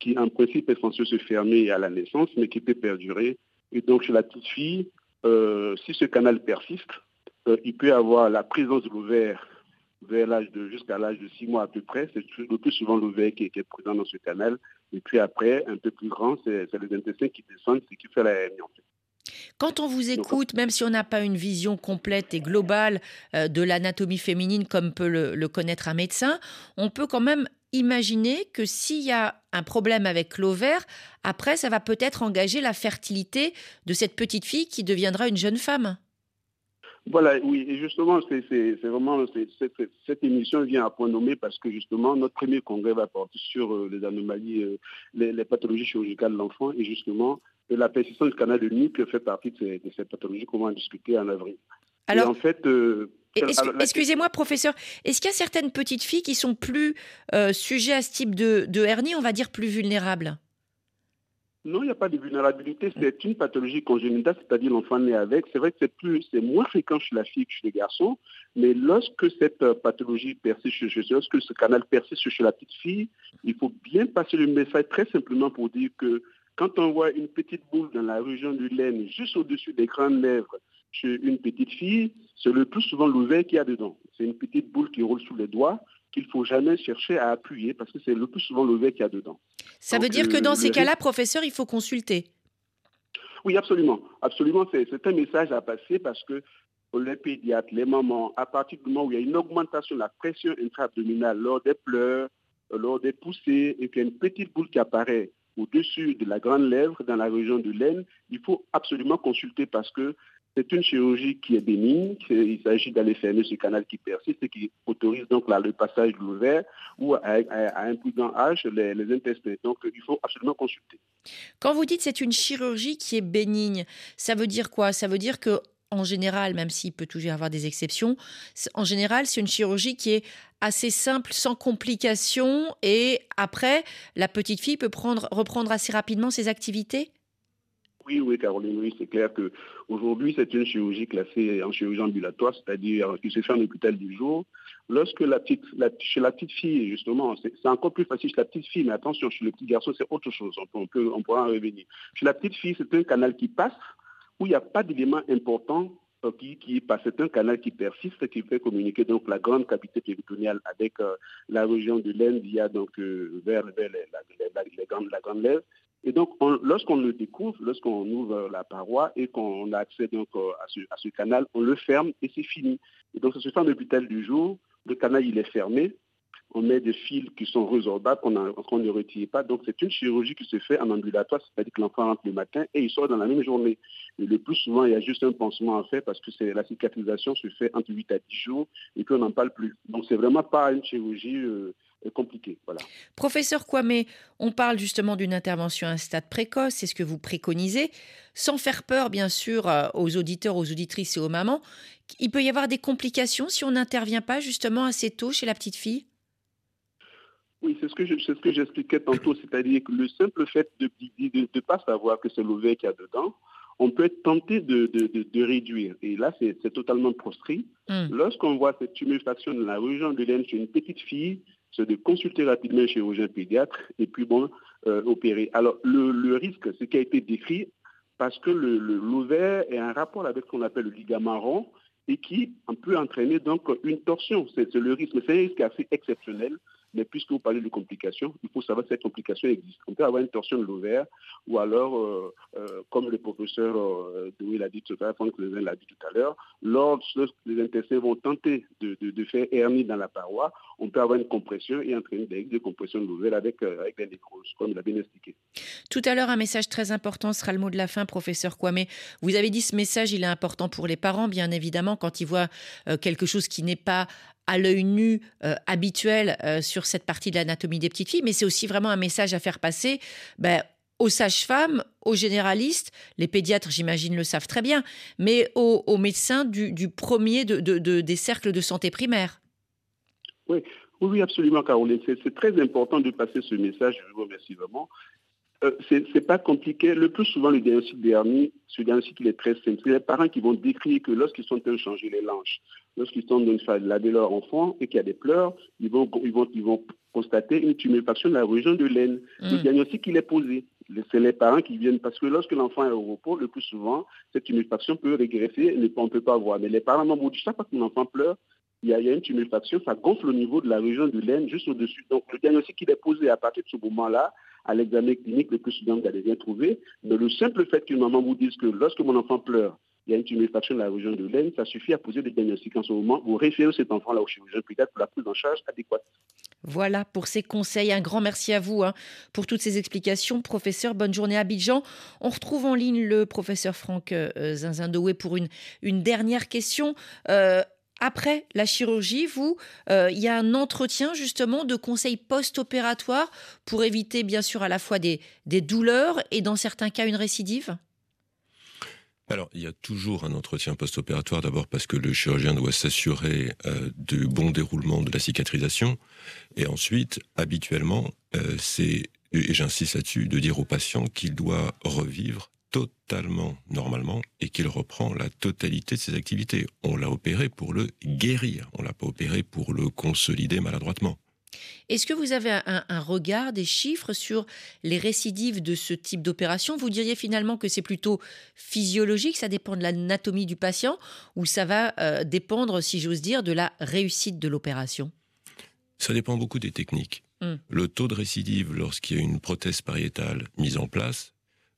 qui en principe est censé se fermer à la naissance, mais qui peut perdurer
Et donc, chez la petite fille, euh, si ce canal persiste, euh, il peut avoir la présence de l'ovaire vers l'âge de jusqu'à l'âge de 6 mois à peu près. C'est le plus souvent l'ovaire qui, qui, est présent dans ce canal. Et puis après, un peu plus grand, c'est les intestins qui descendent, ce qui fait la hernie.
Quand on vous écoute, même si on n'a pas une vision complète et globale euh, de l'anatomie féminine comme peut le, le, connaître un médecin, on peut quand même imaginer que s'il y a un problème avec l'ovaire, après, ça va peut-être engager la fertilité de cette petite fille qui deviendra une jeune femme.
Voilà, oui, et justement, c'est vraiment cette, cette, émission vient à point nommé parce que justement, notre premier congrès va porter sur euh, les anomalies, euh, les, les, pathologies chirurgicales de l'enfant et justement, la persistance du canal de nuque fait partie de ces, de ces pathologies qu'on va en discuter en avril.
Alors,
et en fait, euh,
Excusez-moi, professeur, est-ce qu'il y a certaines petites filles qui sont plus euh, sujets à ce type de, de, hernie, on va dire plus vulnérables?
Non, il n'y a pas de vulnérabilité. C'est une pathologie congénitale, c'est-à-dire l'enfant né avec. C'est vrai que c'est plus, c'est moins fréquent chez la fille que chez les garçons, mais lorsque cette pathologie persiste chez, lorsque ce canal persiste chez la petite fille, il faut bien passer le message très simplement pour dire que quand on voit une petite boule dans la région du laine, juste au-dessus des grandes lèvres, chez une petite fille, c'est le plus souvent l'ovaire qu'il y a dedans. C'est une petite boule qui roule sous les doigts qu'il ne faut jamais chercher à appuyer parce que c'est le plus souvent l'ovaire qu'il y a dedans.
Ça Donc, veut dire que dans ces cas-là, professeur, il faut consulter
Oui, absolument. Absolument, c'est un message à passer parce que les pédiatres, les mamans, à partir du moment où il y a une augmentation de la pression intra-abdominale lors des pleurs, lors des poussées, et qu'il y a une petite boule qui apparaît au-dessus de la grande lèvre, dans la région de l'aine, il faut absolument consulter parce que c'est une chirurgie qui est bénigne. Il s'agit d'aller fermer ce canal qui persiste et qui autorise donc là, le passage de l'ovaire ou à, un plus grand âge les, intestins. Donc il faut absolument consulter.
Quand vous dites c'est une chirurgie qui est bénigne, ça veut dire quoi? Ça veut dire que en général, même s'il peut toujours y avoir des exceptions, en général, c'est une chirurgie qui est assez simple, sans complications, et après, la petite fille peut prendre, reprendre assez rapidement ses activités?
Oui, oui, Caroline, oui, c'est clair que aujourd'hui c'est une chirurgie classée en chirurgie ambulatoire, c'est-à-dire qui se fait en hôpital du jour. Lorsque la petite, chez la petite fille, justement, c'est encore plus facile chez la petite fille, mais attention, chez le petit garçon, c'est autre chose, on, pourra en revenir. Chez la petite fille, c'est un canal qui passe, où il n'y a pas d'élément important qui, qui passe. C'est un canal qui persiste, qui fait communiquer donc la grande cavité péritonéale avec euh, la région de l'Inde, il y a donc euh, vers, vers les, la, les grandes, grande lèvre. Et donc, lorsqu'on le découvre, lorsqu'on ouvre la paroi et qu'on a accès donc euh, à ce, canal, on le ferme et c'est fini. Et donc, ça se fait en hôpital du jour. Le canal, il est fermé. On met des fils qui sont résorbables, qu'on qu ne retire pas. Donc, c'est une chirurgie qui se fait en ambulatoire, c'est-à-dire que l'enfant rentre le matin et il sort dans la même journée. Et le plus souvent, il y a juste un pansement à faire parce que la cicatrisation se fait entre 8 à 10 jours et puis on n'en parle plus. Donc, c'est vraiment pas une chirurgie euh, compliqué. Voilà.
Professeur Kwame, on parle justement d'une intervention à un stade précoce, c'est ce que vous préconisez, sans faire peur bien sûr euh, aux auditeurs, aux auditrices et aux mamans. Il peut y avoir des complications si on n'intervient pas justement assez tôt chez la petite fille?
Oui, c'est ce que c'est ce que j'expliquais tantôt, c'est-à-dire que le simple fait de ne pas savoir que c'est l'ovaire qu'il y a dedans, on peut être tenté de, de, de, de réduire. Et là, c'est totalement proscrit. Mm. Lorsqu'on voit cette tuméfaction de la région de l'aine chez une petite fille, c'est de consulter rapidement un chirurgien pédiatre et puis bon, euh, opérer. Alors, le, le risque, ce qui a été décrit, parce que l'ovaire est un rapport avec ce qu'on appelle le ligament rond et qui peut entraîner donc une torsion. C'est le risque, c'est un risque assez exceptionnel. Mais puisque vous parlez de complications, il faut savoir que cette complication existe. On peut avoir une torsion de l'ovaire ou alors, euh, euh, comme le professeur euh, Doué l'a dit tout à l'heure, Franck l'a dit tout à l'heure, lorsque les intestins vont tenter de, faire hernie dans la paroi, on peut avoir une compression et entraîner des de compression de l'ovaire avec, avec des comme il a bien expliqué.
Tout à l'heure, un message très important sera le mot de la fin, professeur Kwame. Vous avez dit ce message, il est important pour les parents, bien évidemment, quand ils voient quelque chose qui n'est pas à l'œil nu euh, habituel euh, sur cette partie de l'anatomie des petites filles, mais c'est aussi vraiment un message à faire passer ben, aux sages-femmes, aux généralistes, les pédiatres, j'imagine, le savent très bien, mais aux, médecins du, premier de, des cercles de santé primaire.
Oui, oui, absolument, Caroline. C'est très important de passer ce message. Je vous remercie vraiment. Euh, c'est pas compliqué. Le plus souvent, le diagnostic dernier, ce diagnostic, il est très simple. C'est les parents qui vont décrire que lorsqu'ils sont en train de changer les langes, lorsqu'ils sont en train de laver leur enfant et qu'il y a des pleurs, ils vont, ils vont, ils vont constater une tuméfaction de la région de l'aine. Mm. Le diagnostic, il est posé. C'est les parents qui viennent, parce que lorsque l'enfant est au repos, le plus souvent, cette tuméfaction peut régresser, mais on ne peut pas voir. Mais les parents m'ont dit, chaque fois que mon enfant pleure, il y, a, il y a une tuméfaction, ça gonfle au niveau de la région du laine, juste au-dessus. Donc le diagnostic il est posé à partir de ce moment-là, à l'examen clinique, le plus souvent, vous allez bien trouver. Mais le simple fait qu'une maman vous dise que lorsque mon enfant pleure, il y a une tuméfaction de la région de l'aine, ça suffit à poser des diagnostics en ce moment. Vous référez cet enfant-là au chirurgien peut-être pour la prise en charge adéquate.
Voilà pour ces conseils. Un grand merci à vous hein, pour toutes ces explications. Professeur, bonne journée à Abidjan. On retrouve en ligne le professeur Franck euh, Zinzindoué pour une, une dernière question. Euh, après la chirurgie, vous, euh, il y a un entretien justement de conseils post-opératoires pour éviter bien sûr à la fois des, des douleurs et dans certains cas une récidive?
Alors, il y a toujours un entretien post-opératoire, d'abord parce que le chirurgien doit s'assurer euh, du bon déroulement de la cicatrisation, et ensuite, habituellement, euh, c'est, et j'insiste là-dessus, de dire au patient qu'il doit revivre totalement normalement et qu'il reprend la totalité de ses activités. On l'a opéré pour le guérir, on l'a pas opéré pour le consolider maladroitement.
Est-ce que vous avez un, un, regard, des chiffres sur les récidives de ce type d'opération? Vous diriez finalement que c'est plutôt physiologique, ça dépend de l'anatomie du patient, ou ça va euh, dépendre, si j'ose dire, de la réussite de l'opération?
Ça dépend beaucoup des techniques.
Mm.
Le taux de récidive lorsqu'il y a une prothèse pariétale mise en place,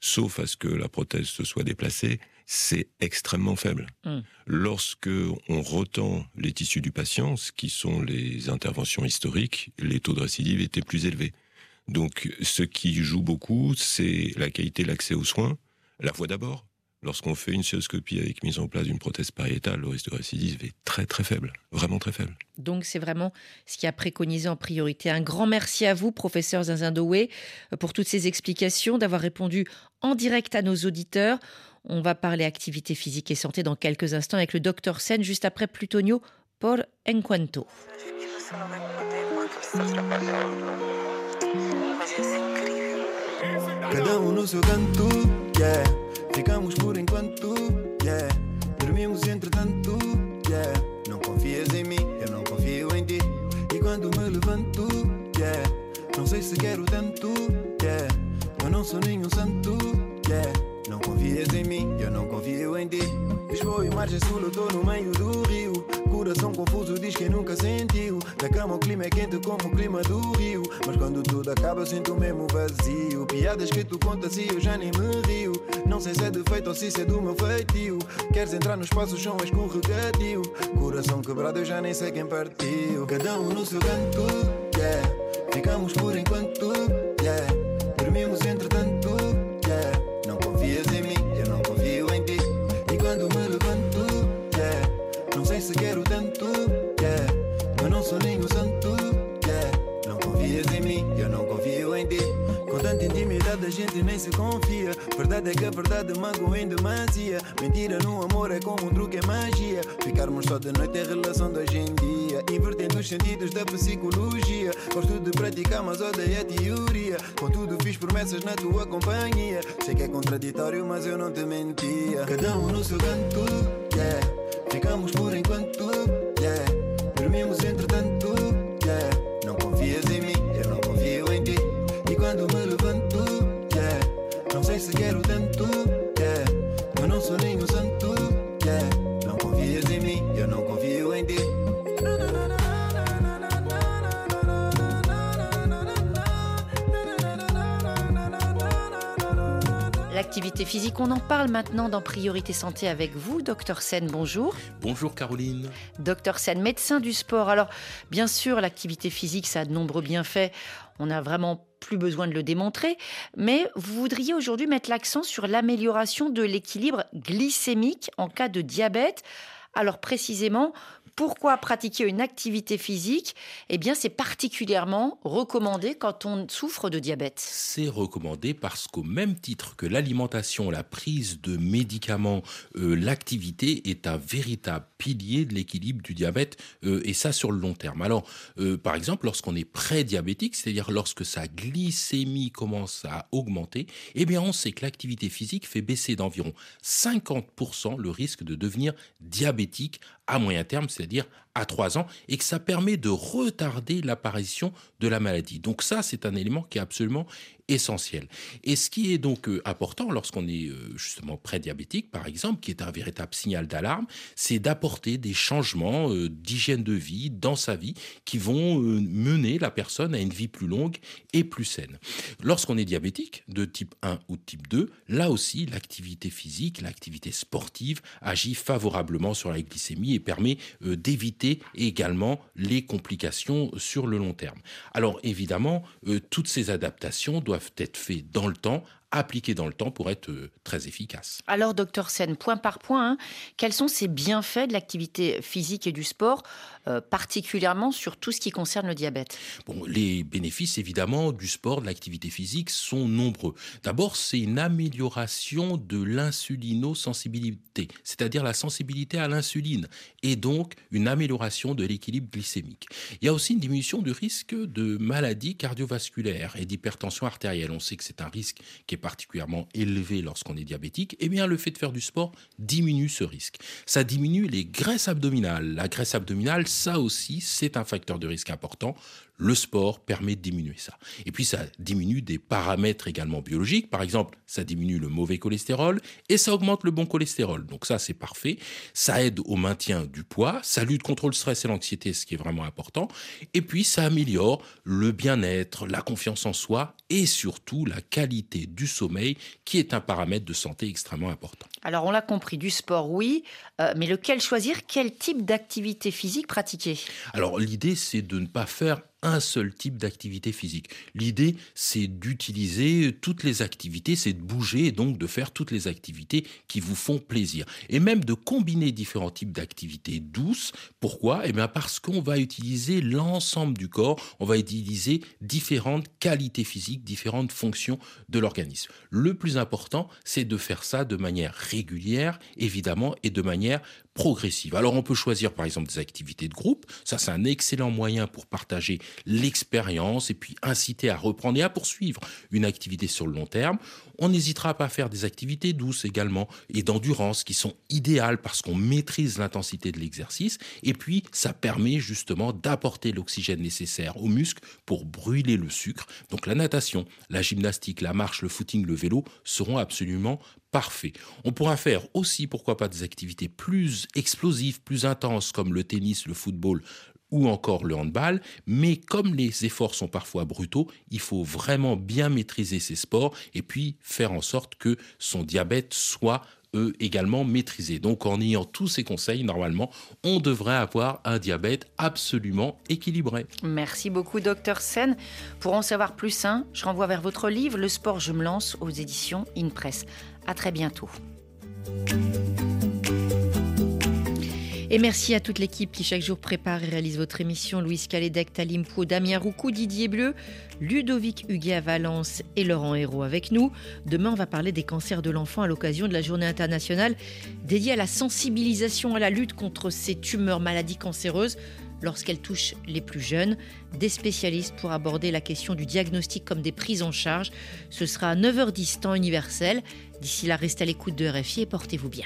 sauf à ce que la prothèse se soit déplacée, c'est extrêmement faible.
Mm.
Lorsque on retend les tissus du patient, ce qui sont les interventions historiques, les taux de récidive étaient plus élevés. Donc, ce qui joue beaucoup, c'est la qualité de l'accès aux soins. La fois d'abord, lorsqu'on fait une cystoscopie avec mise en place d'une prothèse pariétale, le risque de récidive est très très faible, vraiment très faible.
Donc c'est vraiment ce qui a préconisé en priorité. Un grand merci à vous, professeur Zinzindoué, pour toutes ces explications, d'avoir répondu en direct à nos auditeurs. On va parler activité physique et santé dans quelques instants avec le docteur Sen, juste après Plutonio por Enquanto.
Cada no seu canto, yeah. Ficamos por enquanto, yeah. Dormimos entretanto, yeah. Não confias em mim, eu não confio em ti. E quando me levanto, yeah. Não sei se quero tanto, yeah. Eu não sou nenhum santo, yeah. Não confias em mim, eu não confio em ti. Lisboa e margem sul, eu tô no meio do rio. Coração confuso diz que nunca sentiu. Da cama o clima é quente como o clima do rio. Mas quando tudo acaba, eu sinto mesmo vazio. Piadas que tu contas e eu já nem me rio. Não sei se é defeito ou se isso é do meu feitio. Queres entrar no espaço, o chão é escorregadio. Coração quebrado, eu já nem sei quem partiu. Cada um no seu canto, yeah. Ficamos por enquanto, yeah. Gente nem se confia. Verdade é que a verdade magoa em demasia. Mentira no amor é como um truque, é magia. Ficarmos só de noite é relação de hoje em dia. Invertendo os sentidos da psicologia. Gosto de praticar, mas odeio a teoria. Contudo, fiz promessas na tua companhia. Sei que é contraditório, mas eu não te mentia. Cada um no seu canto, yeah. Ficamos por enquanto, se quero tanto, yeah. Eu não sou nenhum santo, yeah. Não confias em mim, eu não confio em ti.
L'activité physique, on en parle maintenant dans Priorité Santé avec vous, docteur Sen, bonjour.
Bonjour Caroline.
Docteur Sen, médecin du sport. Alors, bien sûr, l'activité physique, ça a de nombreux bienfaits. On n'a vraiment plus besoin de le démontrer. Mais vous voudriez aujourd'hui mettre l'accent sur l'amélioration de l'équilibre glycémique en cas de diabète. Alors, précisément, pourquoi pratiquer une activité physique Eh bien, c'est particulièrement recommandé quand on souffre de diabète.
C'est recommandé parce qu'au même titre que l'alimentation, la prise de médicaments, euh, l'activité est un véritable pilier de l'équilibre du diabète euh, et ça sur le long terme. Alors, euh, par exemple, lorsqu'on est pré-diabétique, c'est-à-dire lorsque sa glycémie commence à augmenter, eh bien, on sait que l'activité physique fait baisser d'environ 50% le risque de devenir diabétique à moyen terme, c'est-à-dire à 3 ans et que ça permet de retarder l'apparition de la maladie. Donc ça, c'est un élément qui est absolument essentiel. Et ce qui est donc euh, important lorsqu'on est euh, justement prédiabétique, par exemple, qui est un véritable signal d'alarme, c'est d'apporter des changements euh, d'hygiène de vie dans sa vie qui vont mener la personne à une vie plus longue et plus saine. Lorsqu'on est diabétique de type 1 ou de type 2, là aussi, l'activité physique, l'activité sportive agit favorablement sur la glycémie et permet d'éviter également les complications sur le long terme. Alors évidemment, toutes ces adaptations doivent être faits dans le temps appliqués dans le temps pour être euh, très efficace.
Alors, docteur Sen, point par point, hein, quels sont ces bienfaits de l'activité physique et du sport, euh, particulièrement sur tout ce qui concerne le diabète?
Bon, Les bénéfices, évidemment, du sport, de l'activité physique sont nombreux. D'abord, c'est une amélioration de l'insulinosensibilité, c'est-à-dire la sensibilité à l'insuline, et donc une amélioration de l'équilibre glycémique. Il y a aussi une diminution du risque de maladies cardiovasculaires et d'hypertension artérielle. On sait que c'est un risque qui est particulièrement élevé lorsqu'on est diabétique, eh bien le fait de faire du sport diminue ce risque. Ça diminue les graisses abdominales. La graisse abdominale, ça aussi, c'est un facteur de risque important le sport permet de diminuer ça. Et puis ça diminue des paramètres également biologiques. Par exemple, ça diminue le mauvais cholestérol et ça augmente le bon cholestérol. Donc ça, c'est parfait. Ça aide au maintien du poids, ça lutte contre le stress et l'anxiété, ce qui est vraiment important. Et puis ça améliore le bien-être, la confiance en soi et surtout la qualité du sommeil, qui est un paramètre de santé extrêmement important.
Alors on l'a compris, du sport, oui, euh, mais lequel choisir? Quel type d'activité physique pratiquer?
Alors l'idée, c'est de ne pas faire un seul type d'activité physique. L'idée, c'est d'utiliser toutes les activités, c'est de bouger et donc de faire toutes les activités qui vous font plaisir. Et même de combiner différents types d'activités douces. Pourquoi? Eh bien parce qu'on va utiliser l'ensemble du corps, on va utiliser différentes qualités physiques, différentes fonctions de l'organisme. Le plus important, c'est de faire ça de manière régulière, évidemment, et de manière progressive. Alors on peut choisir par exemple des activités de groupe, ça c'est un excellent moyen pour partager l'expérience et puis inciter à reprendre et à poursuivre une activité sur le long terme. On n'hésitera pas à faire des activités douces également et d'endurance qui sont idéales parce qu'on maîtrise l'intensité de l'exercice et puis ça permet justement d'apporter l'oxygène nécessaire aux muscles pour brûler le sucre. Donc la natation, la gymnastique, la marche, le footing, le vélo seront absolument parfait. On pourra faire aussi, pourquoi pas, des activités plus explosives, plus intenses, comme le tennis, le football ou encore le handball, mais comme les efforts sont parfois brutaux, il faut vraiment bien maîtriser ces sports et puis faire en sorte que son diabète soit eux également maîtrisé. Donc en ayant tous ces conseils, normalement, on devrait avoir un diabète absolument équilibré.
Merci beaucoup, docteur Sen. Pour en savoir plus, hein, je renvoie vers votre livre Le sport, je me lance aux éditions InPress. À très bientôt. Et merci à toute l'équipe qui chaque jour prépare et réalise votre émission. Louise Calédec, Talim Damien Roucou, Didier Bleu, Ludovic Huguet à Valence et Laurent Hérault avec nous. Demain, on va parler des cancers de l'enfant à l'occasion de la journée internationale dédiée à la sensibilisation à la lutte contre ces tumeurs maladies cancéreuses lorsqu'elles touchent les plus jeunes. Des spécialistes pour aborder la question du diagnostic comme des prises en charge. Ce sera à 9h10 temps universel. D'ici là, restez à l'écoute de RFI et portez-vous bien.